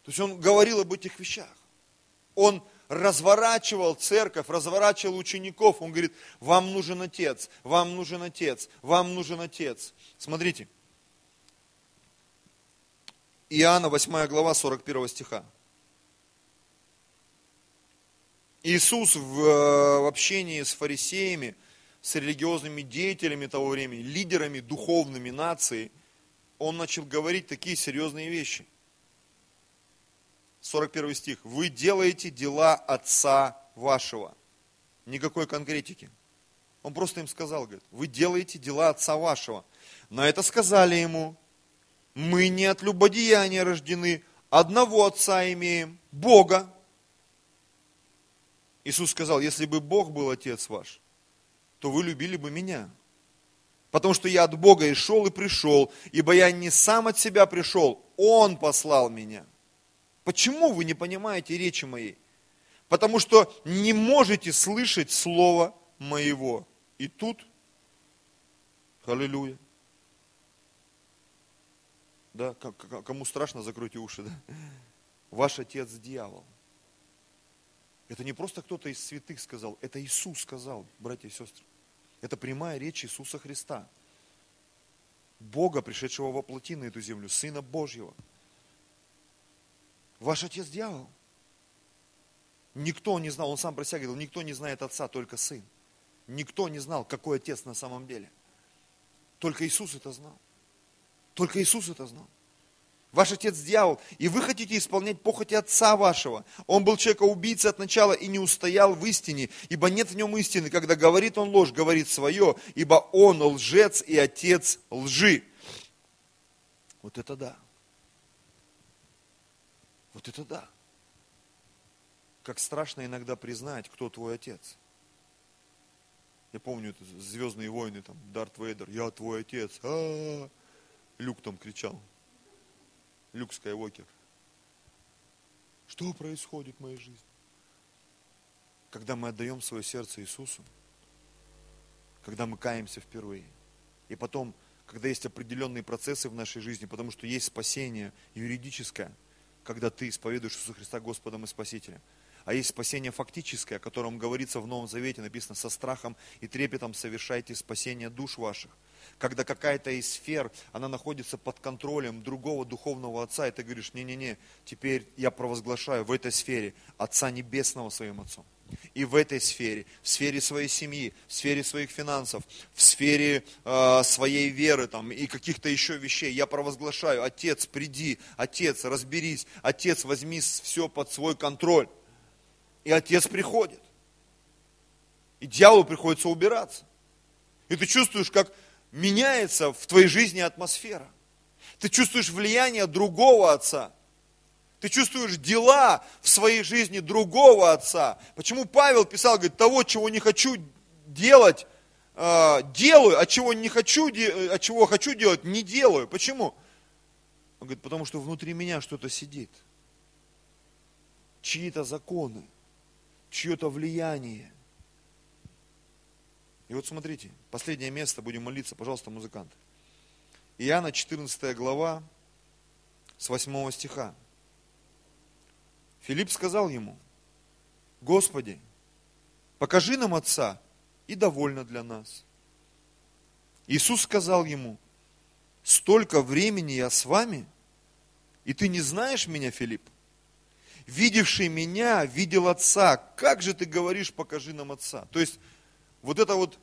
S1: То есть Он говорил об этих вещах. Он разворачивал церковь, разворачивал учеников. Он говорит, вам нужен отец, вам нужен отец, вам нужен отец. Смотрите. Иоанна 8 глава 41 стиха. Иисус в, э, в общении с фарисеями, с религиозными деятелями того времени, лидерами духовными нации, он начал говорить такие серьезные вещи – 41 стих. Вы делаете дела Отца вашего. Никакой конкретики. Он просто им сказал, говорит, вы делаете дела Отца вашего. На это сказали ему, мы не от любодеяния рождены, одного Отца имеем, Бога. Иисус сказал, если бы Бог был Отец ваш, то вы любили бы меня. Потому что я от Бога и шел, и пришел, ибо я не сам от себя пришел, Он послал меня. Почему вы не понимаете речи моей? Потому что не можете слышать слово моего. И тут, аллилуйя. Да, кому страшно, закройте уши, да? Ваш отец дьявол. Это не просто кто-то из святых сказал, это Иисус сказал, братья и сестры. Это прямая речь Иисуса Христа. Бога, пришедшего во плоти на эту землю, Сына Божьего – Ваш отец дьявол. Никто не знал, он сам про себя говорил, никто не знает отца, только сын. Никто не знал, какой отец на самом деле. Только Иисус это знал. Только Иисус это знал. Ваш отец дьявол, и вы хотите исполнять похоти отца вашего. Он был человека-убийца от начала и не устоял в истине, ибо нет в нем истины. Когда говорит он ложь, говорит свое, ибо он лжец и отец лжи. Вот это да. Вот это да. Как страшно иногда признать, кто твой отец. Я помню, это Звездные войны, там, Дарт Вейдер, я твой отец. А-а-а. Люк там кричал. Люк Скайуокер. Что происходит в моей жизни? Когда мы отдаем свое сердце Иисусу, когда мы каемся впервые, и потом, когда есть определенные процессы в нашей жизни, потому что есть спасение юридическое – когда ты исповедуешь Иисуса Христа Господом и Спасителем. а есть спасение фактическое, о котором говорится в Новом Завете, написано, со страхом и трепетом совершайте спасение душ ваших. Когда какая-то из сфер, она находится под контролем другого духовного Отца, и ты говоришь, не-не-не, теперь я провозглашаю в этой сфере Отца Небесного своим Отцом и в этой сфере, в сфере своей семьи, в сфере своих финансов, в сфере э, своей веры там, и каких-то еще вещей. Я провозглашаю, Отец, приди, Отец, разберись, Отец, возьми все под свой контроль. И Отец приходит. И дьяволу приходится убираться. И ты чувствуешь, как меняется в твоей жизни атмосфера. Ты чувствуешь влияние другого Отца – ты чувствуешь дела в своей жизни другого отца. Почему Павел писал, говорит, того, чего не хочу делать, э, делаю, а чего не хочу, а чего хочу делать, не делаю. Почему? Он говорит, потому что внутри меня что-то сидит. Чьи-то законы, чье-то влияние. И вот смотрите, последнее место, будем молиться, пожалуйста, музыканты. Иоанна 14 глава, с 8 стиха. Филипп сказал ему, Господи, покажи нам Отца, и довольно для нас. Иисус сказал ему, столько времени я с вами, и ты не знаешь меня, Филипп? Видевший меня, видел Отца. Как же ты говоришь, покажи нам Отца? То есть, вот это вот,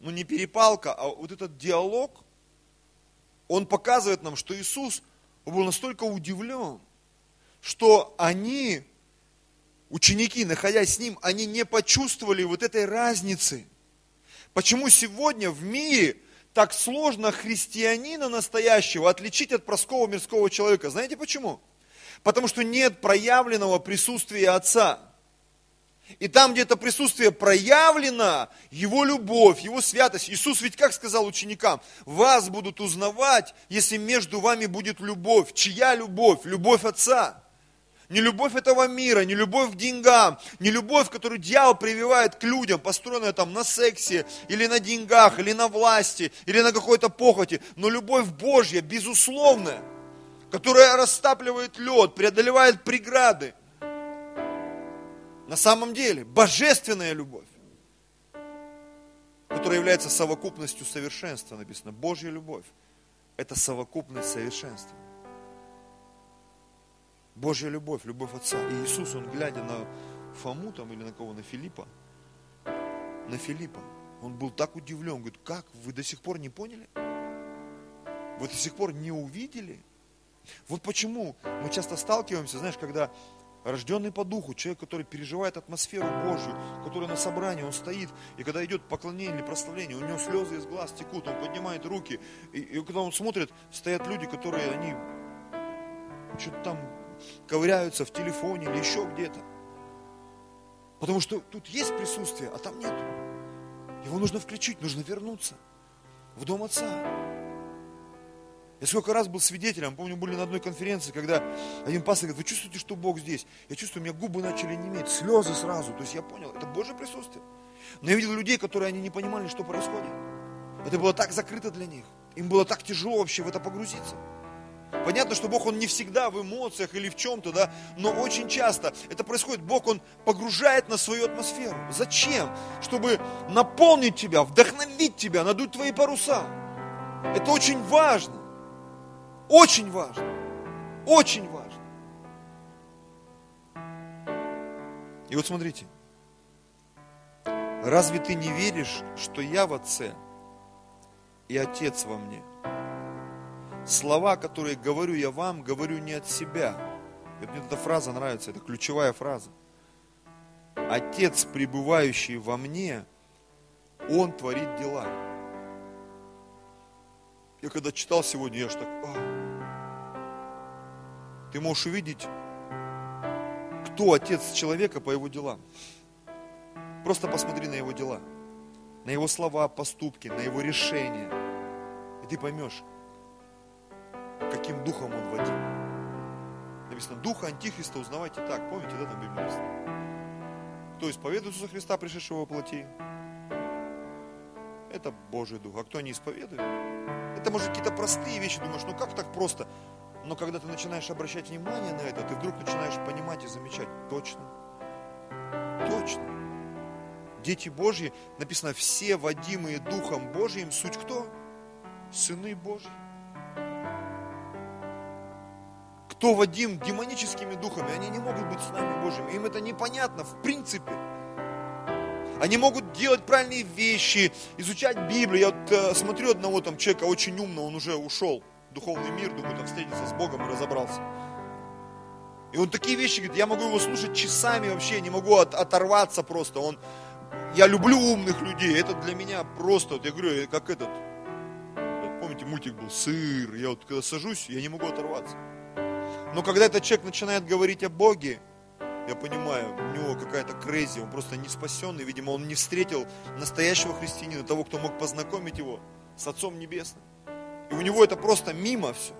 S1: ну не перепалка, а вот этот диалог, он показывает нам, что Иисус был настолько удивлен, что они, ученики, находясь с ним, они не почувствовали вот этой разницы. Почему сегодня в мире так сложно христианина настоящего отличить от простого мирского человека? Знаете почему? Потому что нет проявленного присутствия Отца. И там, где это присутствие проявлено, Его любовь, Его святость. Иисус ведь как сказал ученикам, вас будут узнавать, если между вами будет любовь. Чья любовь? Любовь Отца. Не любовь этого мира, не любовь к деньгам, не любовь, которую дьявол прививает к людям, построенная там на сексе, или на деньгах, или на власти, или на какой-то похоти, но любовь Божья, безусловная, которая растапливает лед, преодолевает преграды. На самом деле, божественная любовь, которая является совокупностью совершенства, написано, Божья любовь, это совокупность совершенства. Божья любовь, любовь Отца. И Иисус, Он глядя на Фому там или на кого, на Филиппа, на Филиппа, он был так удивлен, говорит, как, вы до сих пор не поняли? Вы до сих пор не увидели? Вот почему мы часто сталкиваемся, знаешь, когда рожденный по духу, человек, который переживает атмосферу Божью, который на собрании, он стоит, и когда идет поклонение или прославление, у него слезы из глаз текут, он поднимает руки, и, и когда он смотрит, стоят люди, которые, они что-то там ковыряются в телефоне или еще где-то. Потому что тут есть присутствие, а там нет. Его нужно включить, нужно вернуться в дом отца. Я сколько раз был свидетелем, помню, были на одной конференции, когда один пастор говорит, вы чувствуете, что Бог здесь? Я чувствую, у меня губы начали неметь, слезы сразу. То есть я понял, это Божье присутствие. Но я видел людей, которые они не понимали, что происходит. Это было так закрыто для них. Им было так тяжело вообще в это погрузиться. Понятно, что Бог, Он не всегда в эмоциях или в чем-то, да, но очень часто это происходит. Бог, Он погружает на свою атмосферу. Зачем? Чтобы наполнить тебя, вдохновить тебя, надуть твои паруса. Это очень важно. Очень важно. Очень важно. И вот смотрите. Разве ты не веришь, что я в Отце и Отец во мне? слова, которые говорю я вам, говорю не от себя. И мне эта фраза нравится, это ключевая фраза. Отец, пребывающий во мне, Он творит дела. Я когда читал сегодня, я ж так, а. ты можешь увидеть, кто отец человека по его делам. Просто посмотри на его дела, на его слова, поступки, на его решения. И ты поймешь, каким духом он водил. Написано, духа Антихриста узнавайте так. Помните, да, там Библия написано? Кто исповедует Иисуса Христа, пришедшего во плоти, это Божий Дух. А кто не исповедует, это может какие-то простые вещи, думаешь, ну как так просто? Но когда ты начинаешь обращать внимание на это, ты вдруг начинаешь понимать и замечать, точно, точно. Дети Божьи, написано, все водимые Духом Божьим, суть кто? Сыны Божьи. Кто водим демоническими духами, они не могут быть с нами Божьими. Им это непонятно в принципе. Они могут делать правильные вещи, изучать Библию. Я вот э, смотрю одного там человека очень умного, он уже ушел в духовный мир, думаю, там встретиться с Богом и разобрался. И он такие вещи говорит, я могу его слушать часами вообще, не могу от, оторваться просто. Он, я люблю умных людей, это для меня просто, вот я говорю, как этот, помните, мультик был «Сыр», я вот когда сажусь, я не могу оторваться. Но когда этот человек начинает говорить о Боге, я понимаю, у него какая-то крейзи, он просто не спасенный, видимо, он не встретил настоящего христианина, того, кто мог познакомить его с Отцом Небесным. И у него это просто мимо все.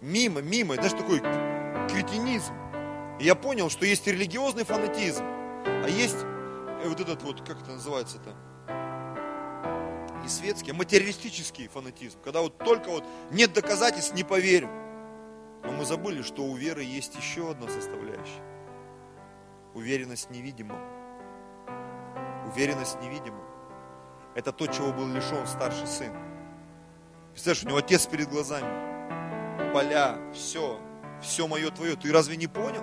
S1: Мимо, мимо, знаешь, такой кретинизм. И я понял, что есть религиозный фанатизм, а есть э, вот этот вот, как это называется-то, не светский, а материалистический фанатизм, когда вот только вот нет доказательств, не поверю. Но мы забыли, что у веры есть еще одна составляющая. Уверенность невидимом. Уверенность невидимом. Это то, чего был лишен старший сын. Представляешь, у него отец перед глазами. Поля, все, все мое твое. Ты разве не понял?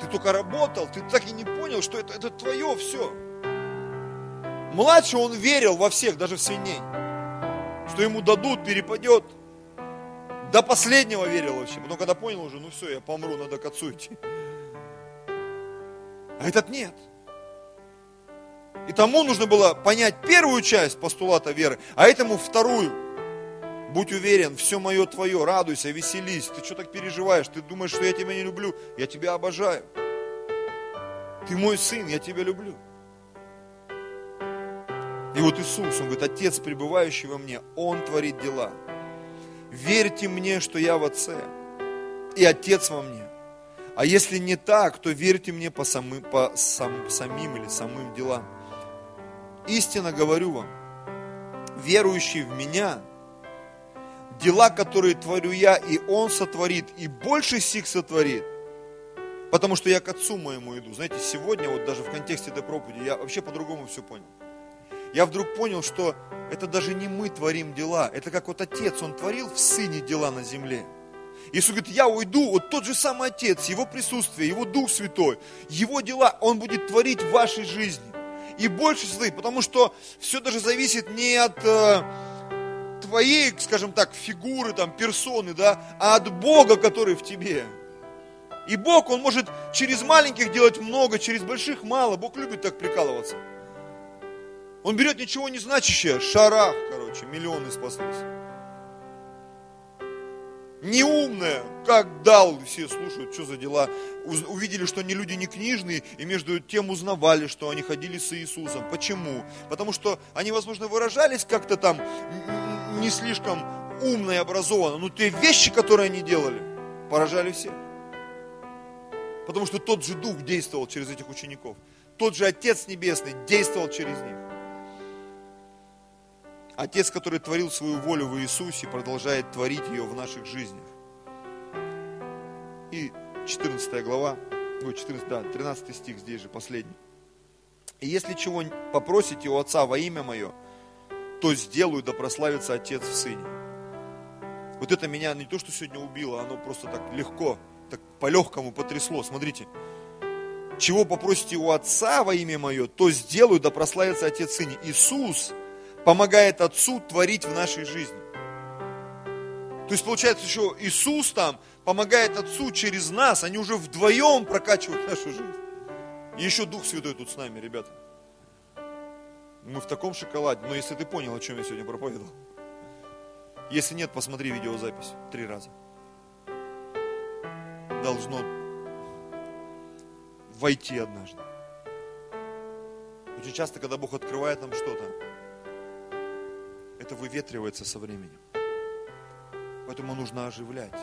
S1: Ты только работал, ты так и не понял, что это, это твое все. Младший он верил во всех, даже в свиней. Что ему дадут, перепадет. До последнего верил вообще. Потом, когда понял уже, ну все, я помру, надо к отцу идти. А этот нет. И тому нужно было понять первую часть постулата веры, а этому вторую. Будь уверен, все мое твое, радуйся, веселись. Ты что так переживаешь? Ты думаешь, что я тебя не люблю? Я тебя обожаю. Ты мой сын, я тебя люблю. И вот Иисус, Он говорит, Отец, пребывающий во мне, Он творит дела. Верьте мне, что я в Отце, и Отец во мне. А если не так, то верьте мне по, самым, по сам, самим или самым делам. Истинно говорю вам, верующий в меня, дела, которые творю я, и Он сотворит, и больше сих сотворит, потому что я к Отцу моему иду. Знаете, сегодня, вот даже в контексте этой проповеди, я вообще по-другому все понял. Я вдруг понял, что это даже не мы творим дела, это как вот Отец, Он творил в Сыне дела на земле – Иисус говорит, я уйду, вот тот же самый Отец, Его присутствие, Его Дух Святой, Его дела Он будет творить в вашей жизни. И больше своих, потому что все даже зависит не от э, твоей, скажем так, фигуры, там, персоны, да, а от Бога, который в тебе. И Бог, Он может через маленьких делать много, через больших мало. Бог любит так прикалываться. Он берет ничего не значащее, шарах, короче, миллионы спаслись неумная, как дал, все слушают, что за дела. Увидели, что они люди не книжные, и между тем узнавали, что они ходили с Иисусом. Почему? Потому что они, возможно, выражались как-то там не слишком умно и образованно, но те вещи, которые они делали, поражали всех. Потому что тот же Дух действовал через этих учеников. Тот же Отец Небесный действовал через них. Отец, который творил свою волю в Иисусе, продолжает творить ее в наших жизнях. И 14 глава, ой, 14, да, 13 стих здесь же, последний. И если чего попросите у Отца во имя Мое, то сделаю, да прославится Отец в Сыне. Вот это меня не то, что сегодня убило, оно просто так легко, так по-легкому потрясло. Смотрите, чего попросите у Отца во имя Мое, то сделаю, да прославится Отец в Сыне. Иисус – помогает Отцу творить в нашей жизни. То есть, получается, еще Иисус там помогает Отцу через нас, они уже вдвоем прокачивают нашу жизнь. И еще Дух Святой тут с нами, ребята. Мы в таком шоколаде. Но если ты понял, о чем я сегодня проповедовал. Если нет, посмотри видеозапись три раза. Должно войти однажды. Очень часто, когда Бог открывает нам что-то, это выветривается со временем. Поэтому нужно оживлять,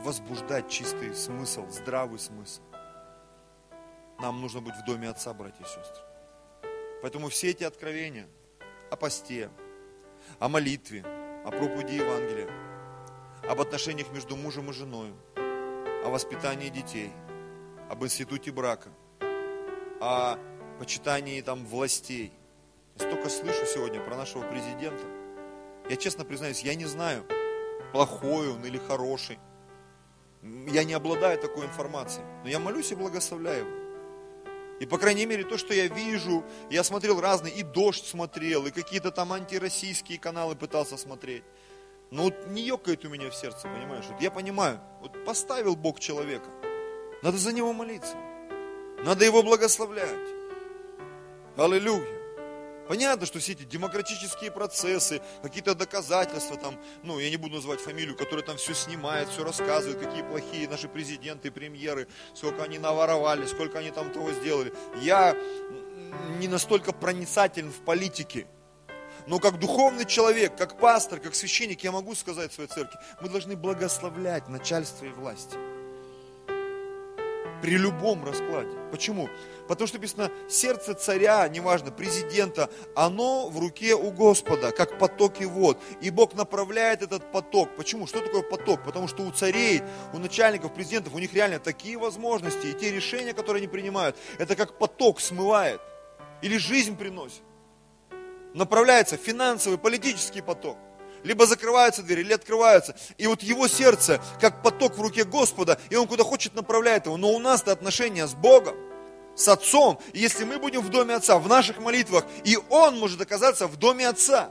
S1: возбуждать чистый смысл, здравый смысл. Нам нужно быть в доме Отца, братья и сестры. Поэтому все эти откровения о посте, о молитве, о проповеди Евангелия, об отношениях между мужем и женой, о воспитании детей, об институте брака, о почитании там властей. Столько слышу сегодня про нашего президента. Я честно признаюсь, я не знаю, плохой он или хороший. Я не обладаю такой информацией. Но я молюсь и благословляю его. И, по крайней мере, то, что я вижу, я смотрел разные, и «Дождь» смотрел, и какие-то там антироссийские каналы пытался смотреть. Но вот не ёкает у меня в сердце, понимаешь? Вот я понимаю, вот поставил Бог человека, надо за него молиться, надо его благословлять. Аллилуйя. Понятно, что все эти демократические процессы, какие-то доказательства там, ну, я не буду называть фамилию, которые там все снимает, все рассказывают, какие плохие наши президенты, премьеры, сколько они наворовали, сколько они там того сделали. Я не настолько проницателен в политике, но как духовный человек, как пастор, как священник, я могу сказать своей церкви, мы должны благословлять начальство и власть при любом раскладе. Почему? Потому что написано, сердце царя, неважно, президента, оно в руке у Господа, как потоки вод. И Бог направляет этот поток. Почему? Что такое поток? Потому что у царей, у начальников, президентов, у них реально такие возможности, и те решения, которые они принимают, это как поток смывает. Или жизнь приносит. Направляется финансовый, политический поток либо закрываются двери, или открываются. И вот его сердце, как поток в руке Господа, и он куда хочет направляет его. Но у нас-то отношения с Богом, с Отцом. И если мы будем в доме Отца, в наших молитвах, и Он может оказаться в доме Отца.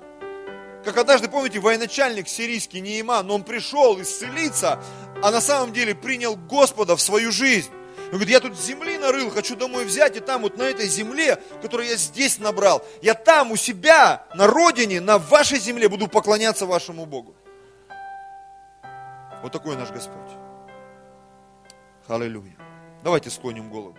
S1: Как однажды, помните, военачальник сирийский Неима, но он пришел исцелиться, а на самом деле принял Господа в свою жизнь. Он говорит, я тут земли нарыл, хочу домой взять, и там вот на этой земле, которую я здесь набрал, я там у себя, на родине, на вашей земле буду поклоняться вашему Богу. Вот такой наш Господь. Аллилуйя. Давайте склоним голову.